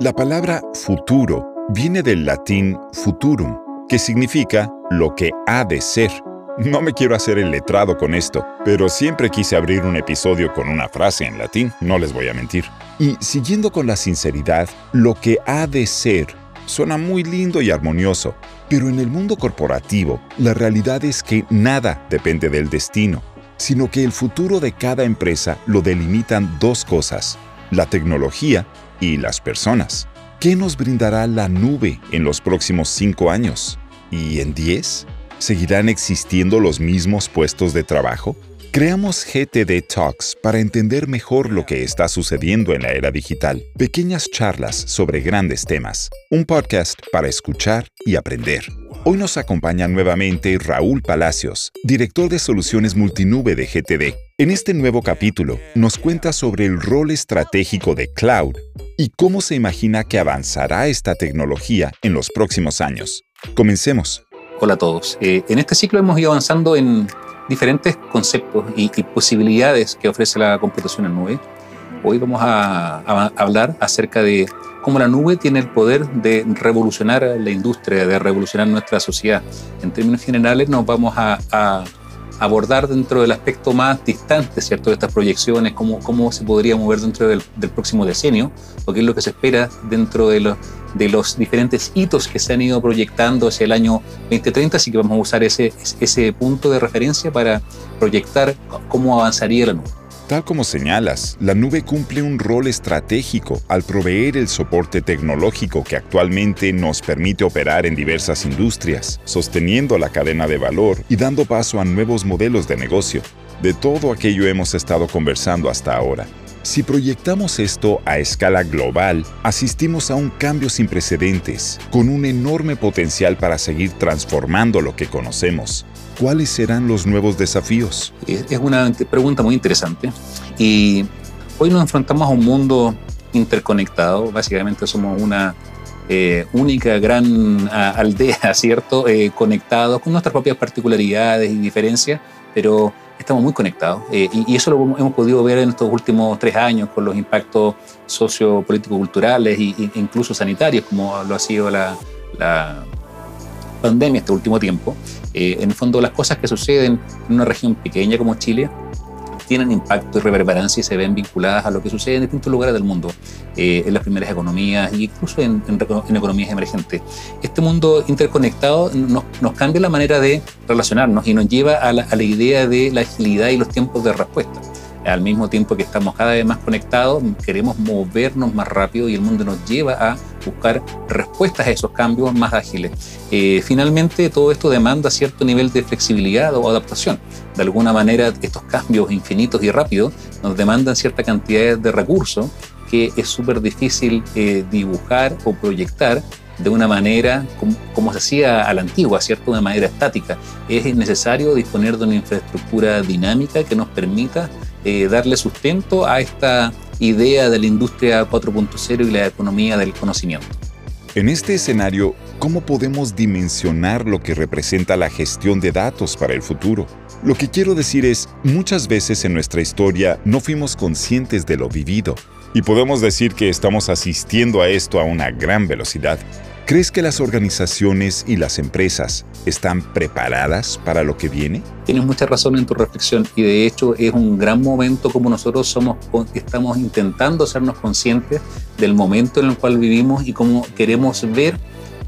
La palabra futuro viene del latín futurum, que significa lo que ha de ser. No me quiero hacer el letrado con esto, pero siempre quise abrir un episodio con una frase en latín, no les voy a mentir. Y siguiendo con la sinceridad, lo que ha de ser suena muy lindo y armonioso, pero en el mundo corporativo, la realidad es que nada depende del destino, sino que el futuro de cada empresa lo delimitan dos cosas, la tecnología y las personas. ¿Qué nos brindará la nube en los próximos cinco años? ¿Y en 10? ¿Seguirán existiendo los mismos puestos de trabajo? Creamos GTD Talks para entender mejor lo que está sucediendo en la era digital. Pequeñas charlas sobre grandes temas. Un podcast para escuchar y aprender. Hoy nos acompaña nuevamente Raúl Palacios, director de soluciones multinube de GTD. En este nuevo capítulo nos cuenta sobre el rol estratégico de cloud y cómo se imagina que avanzará esta tecnología en los próximos años. Comencemos. Hola a todos. Eh, en este ciclo hemos ido avanzando en diferentes conceptos y, posibilidades que ofrece la computación en nube. Hoy vamos a, hablar acerca de cómo la nube tiene el poder de revolucionar la industria, de revolucionar nuestra sociedad. En términos generales nos vamos a abordar dentro del aspecto más distante, ¿cierto?, de estas proyecciones, cómo, cómo se podría mover dentro del, próximo decenio, o qué es lo que se espera dentro de los, de los diferentes hitos que se han ido proyectando hacia el año 2030, así que vamos a usar ese, ese punto de referencia para proyectar cómo avanzaría la nube. Tal como señalas, la nube cumple un rol estratégico al proveer el soporte tecnológico que actualmente nos permite operar en diversas industrias, sosteniendo la cadena de valor y dando paso a nuevos modelos de negocio. De todo aquello hemos estado conversando hasta ahora. Si proyectamos esto a escala global, asistimos a un cambio sin precedentes, con un enorme potencial para seguir transformando lo que conocemos, ¿Cuáles serán los nuevos desafíos? Es una pregunta muy interesante y hoy nos enfrentamos a un mundo interconectado, básicamente somos una eh, única gran aldea, ¿cierto? Eh, conectados con nuestras propias particularidades y diferencias, pero estamos muy conectados. Eh, y, eso lo hemos podido ver en estos últimos tres años con los impactos sociopolíticos, culturales e incluso sanitarios, como lo ha sido la, la pandemia este último tiempo. Eh, en el fondo, las cosas que suceden en una región pequeña como Chile tienen impacto y reverberancia y se ven vinculadas a lo que sucede en distintos lugares del mundo, eh, en las primeras economías e incluso en, economías emergentes. Este mundo interconectado nos, nos, cambia la manera de relacionarnos y nos lleva a la, a la idea de la agilidad y los tiempos de respuesta al mismo tiempo que estamos cada vez más conectados, queremos movernos más rápido y el mundo nos lleva a buscar respuestas a esos cambios más ágiles. Eh, finalmente, todo esto demanda cierto nivel de flexibilidad o adaptación. De alguna manera, estos cambios infinitos y rápidos nos demandan cierta cantidad de recursos que es súper difícil eh, dibujar o proyectar de una manera como, se hacía a la antigua, ¿cierto? De manera estática. Es necesario disponer de una infraestructura dinámica que nos permita eh, darle sustento a esta idea de la industria 4.0 y la economía del conocimiento. En este escenario, ¿cómo podemos dimensionar lo que representa la gestión de datos para el futuro? Lo que quiero decir es, muchas veces en nuestra historia no fuimos conscientes de lo vivido, y podemos decir que estamos asistiendo a esto a una gran velocidad. ¿Crees que las organizaciones y las empresas están preparadas para lo que viene? Tienes mucha razón en tu reflexión y de hecho es un gran momento como nosotros somos, estamos intentando hacernos conscientes del momento en el cual vivimos y cómo queremos ver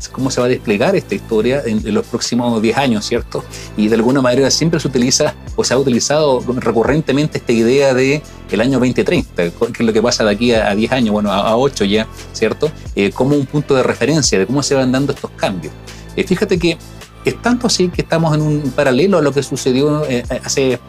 cómo se va a desplegar esta historia en, los próximos 10 años, ¿cierto? Y de alguna manera siempre se utiliza o se ha utilizado recurrentemente esta idea de el año 2030, que es lo que pasa de aquí a, 10 años, bueno, a, 8 ya, ¿cierto? Eh, como un punto de referencia de cómo se van dando estos cambios. Eh, fíjate que es tanto así que estamos en un paralelo a lo que sucedió eh, hace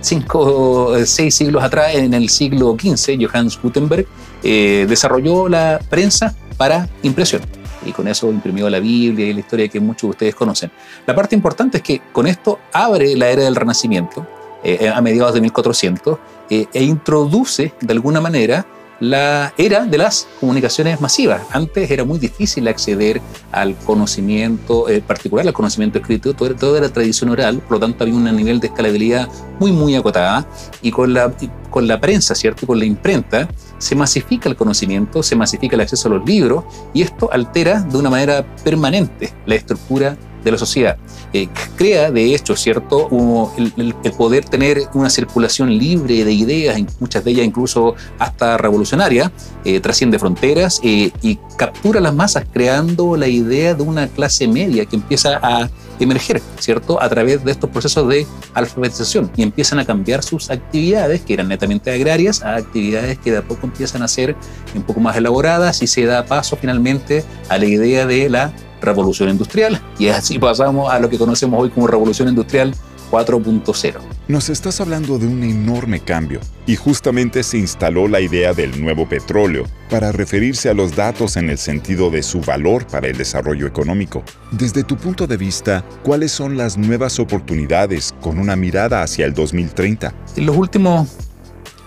cinco, seis siglos atrás, en el siglo XV, Johannes Gutenberg desarrolló la prensa para impresión y con eso imprimió la Biblia y la historia que muchos de ustedes conocen. La parte importante es que con esto abre la era del Renacimiento eh, a mediados de 1400 eh, e introduce de alguna manera la era de las comunicaciones masivas. Antes era muy difícil acceder al conocimiento, en particular al conocimiento escrito, todo, todo era tradición oral, por lo tanto había un nivel de escalabilidad muy, muy acotada y con la, con la prensa, ¿cierto? Con la imprenta se masifica el conocimiento, se masifica el acceso a los libros y esto altera de una manera permanente la estructura de la sociedad. Eh, crea, de hecho, ¿cierto?, el, poder tener una circulación libre de ideas, muchas de ellas incluso hasta revolucionaria, eh, trasciende fronteras eh, y captura las masas, creando la idea de una clase media que empieza a emerger, ¿cierto?, a través de estos procesos de alfabetización y empiezan a cambiar sus actividades, que eran netamente agrarias, a actividades que de a poco empiezan a ser un poco más elaboradas y se da paso finalmente a la idea de la revolución industrial y así pasamos a lo que conocemos hoy como revolución industrial 4.0. Nos estás hablando de un enorme cambio y justamente se instaló la idea del nuevo petróleo para referirse a los datos en el sentido de su valor para el desarrollo económico. Desde tu punto de vista, ¿cuáles son las nuevas oportunidades con una mirada hacia el 2030? En los últimos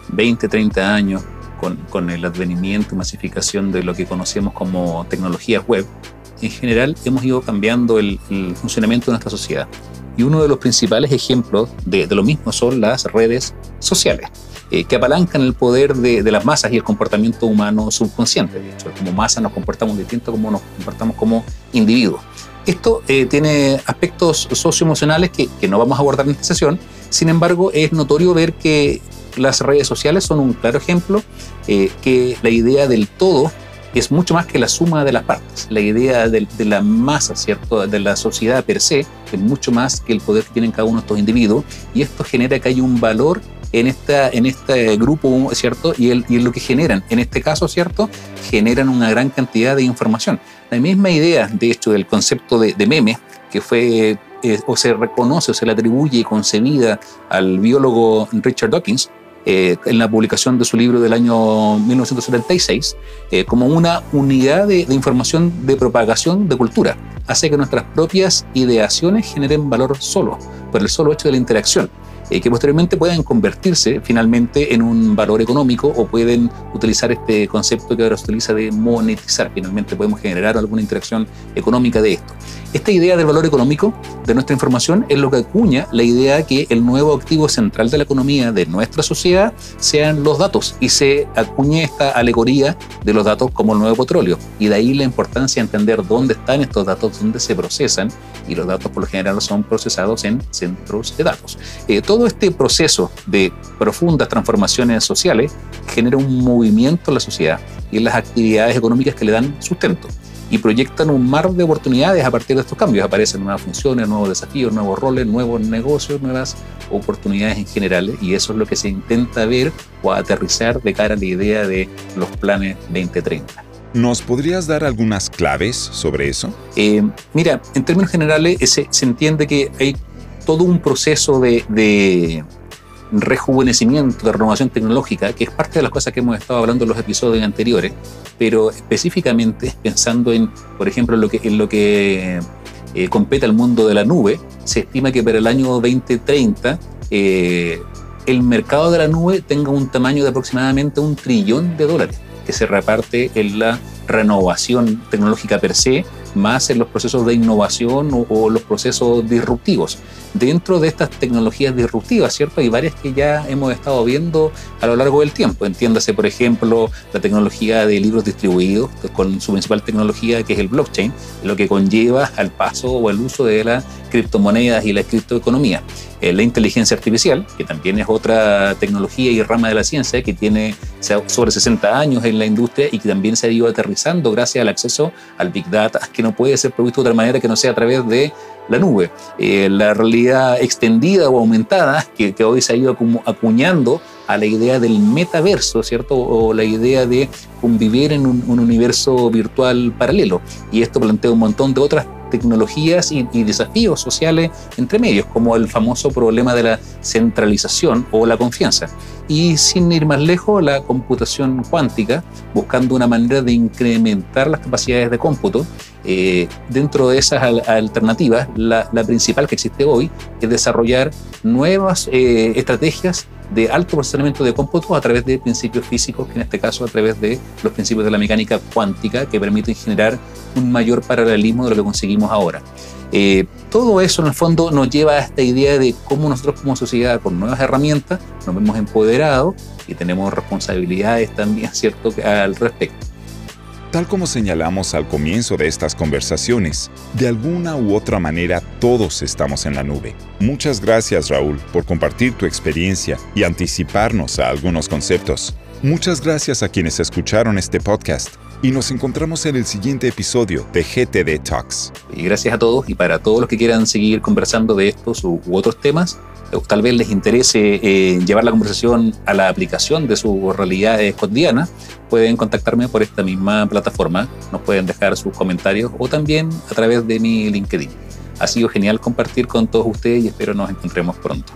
20, 30 años, con, con el advenimiento y masificación de lo que conocemos como tecnologías web, en general hemos ido cambiando el, funcionamiento de nuestra sociedad. Y uno de los principales ejemplos de, lo mismo son las redes sociales, eh, que apalancan el poder de, las masas y el comportamiento humano subconsciente. De hecho, como masa nos comportamos distinto como nos comportamos como individuos. Esto eh, tiene aspectos socioemocionales que, que no vamos a abordar en esta sesión, sin embargo, es notorio ver que las redes sociales son un claro ejemplo, eh, que la idea del todo es mucho más que la suma de las partes. La idea de, la masa, ¿cierto? De la sociedad per se, es mucho más que el poder que tienen cada uno de estos individuos y esto genera que hay un valor en, esta, en este grupo, ¿cierto? Y, el, y lo que generan, en este caso, ¿cierto? Generan una gran cantidad de información. La misma idea, de hecho, del concepto de, meme, que fue eh, o se reconoce o se le atribuye concebida al biólogo Richard Dawkins, eh, en la publicación de su libro del año 1976 eh, como una unidad de, de, información de propagación de cultura. Hace que nuestras propias ideaciones generen valor solo, por el solo hecho de la interacción. Eh, que posteriormente puedan convertirse finalmente en un valor económico o pueden utilizar este concepto que ahora se utiliza de monetizar. Finalmente podemos generar alguna interacción económica de esto. Esta idea del valor económico de nuestra información es lo que acuña la idea que el nuevo activo central de la economía de nuestra sociedad sean los datos y se acuñe esta alegoría de los datos como el nuevo petróleo. Y de ahí la importancia de entender dónde están estos datos, dónde se procesan y los datos por lo general son procesados en centros de datos. Eh, todo este proceso de profundas transformaciones sociales genera un movimiento en la sociedad y en las actividades económicas que le dan sustento y proyectan un mar de oportunidades a partir de estos cambios. Aparecen nuevas funciones, nuevos desafíos, nuevos roles, nuevos negocios, nuevas oportunidades en general y eso es lo que se intenta ver o aterrizar de cara a la idea de los planes 2030. ¿Nos podrías dar algunas claves sobre eso? Eh, mira, en términos generales se, se entiende que hay todo un proceso de, rejuvenecimiento, de renovación tecnológica, que es parte de las cosas que hemos estado hablando en los episodios anteriores, pero específicamente pensando en, por ejemplo, en lo que, en lo que eh, compete al mundo de la nube, se estima que para el año 2030 eh, el mercado de la nube tenga un tamaño de aproximadamente un trillón de dólares, que se reparte en la renovación tecnológica per se, más en los procesos de innovación o, los procesos disruptivos. Dentro de estas tecnologías disruptivas, ¿cierto? Hay varias que ya hemos estado viendo a lo largo del tiempo. Entiéndase, por ejemplo, la tecnología de libros distribuidos, con su principal tecnología que es el blockchain, lo que conlleva al paso o al uso de las criptomonedas y la criptoeconomía. Eh, la inteligencia artificial, que también es otra tecnología y rama de la ciencia que tiene sobre 60 años en la industria y que también se ha ido aterrizando gracias al acceso al Big Data, que no puede ser provisto de otra manera que no sea a través de la nube. Eh, la realidad extendida o aumentada, que, hoy se ha ido acuñando a la idea del metaverso, ¿cierto? O la idea de convivir en un, un universo virtual paralelo. Y esto plantea un montón de otras tecnologías y, desafíos sociales entre medios, como el famoso problema de la centralización o la confianza. Y sin ir más lejos, la computación cuántica, buscando una manera de incrementar las capacidades de cómputo. Eh, dentro de esas alternativas, la, principal que existe hoy es desarrollar nuevas eh, estrategias de alto procesamiento de cómputo a través de principios físicos, que en este caso a través de los principios de la mecánica cuántica, que permiten generar un mayor paralelismo de lo que conseguimos ahora. Eh, todo eso en el fondo nos lleva a esta idea de cómo nosotros como sociedad con nuevas herramientas nos vemos empoderados y tenemos responsabilidades también, ¿cierto?, al respecto. Tal como señalamos al comienzo de estas conversaciones, de alguna u otra manera todos estamos en la nube. Muchas gracias Raúl por compartir tu experiencia y anticiparnos a algunos conceptos. Muchas gracias a quienes escucharon este podcast y nos encontramos en el siguiente episodio de GTD Talks. Y gracias a todos y para todos los que quieran seguir conversando de estos u otros temas, eh, tal vez les interese eh, llevar la conversación a la aplicación de su realidad cotidiana, pueden contactarme por esta misma plataforma, nos pueden dejar sus comentarios o también a través de mi LinkedIn. Ha sido genial compartir con todos ustedes y espero nos encontremos pronto.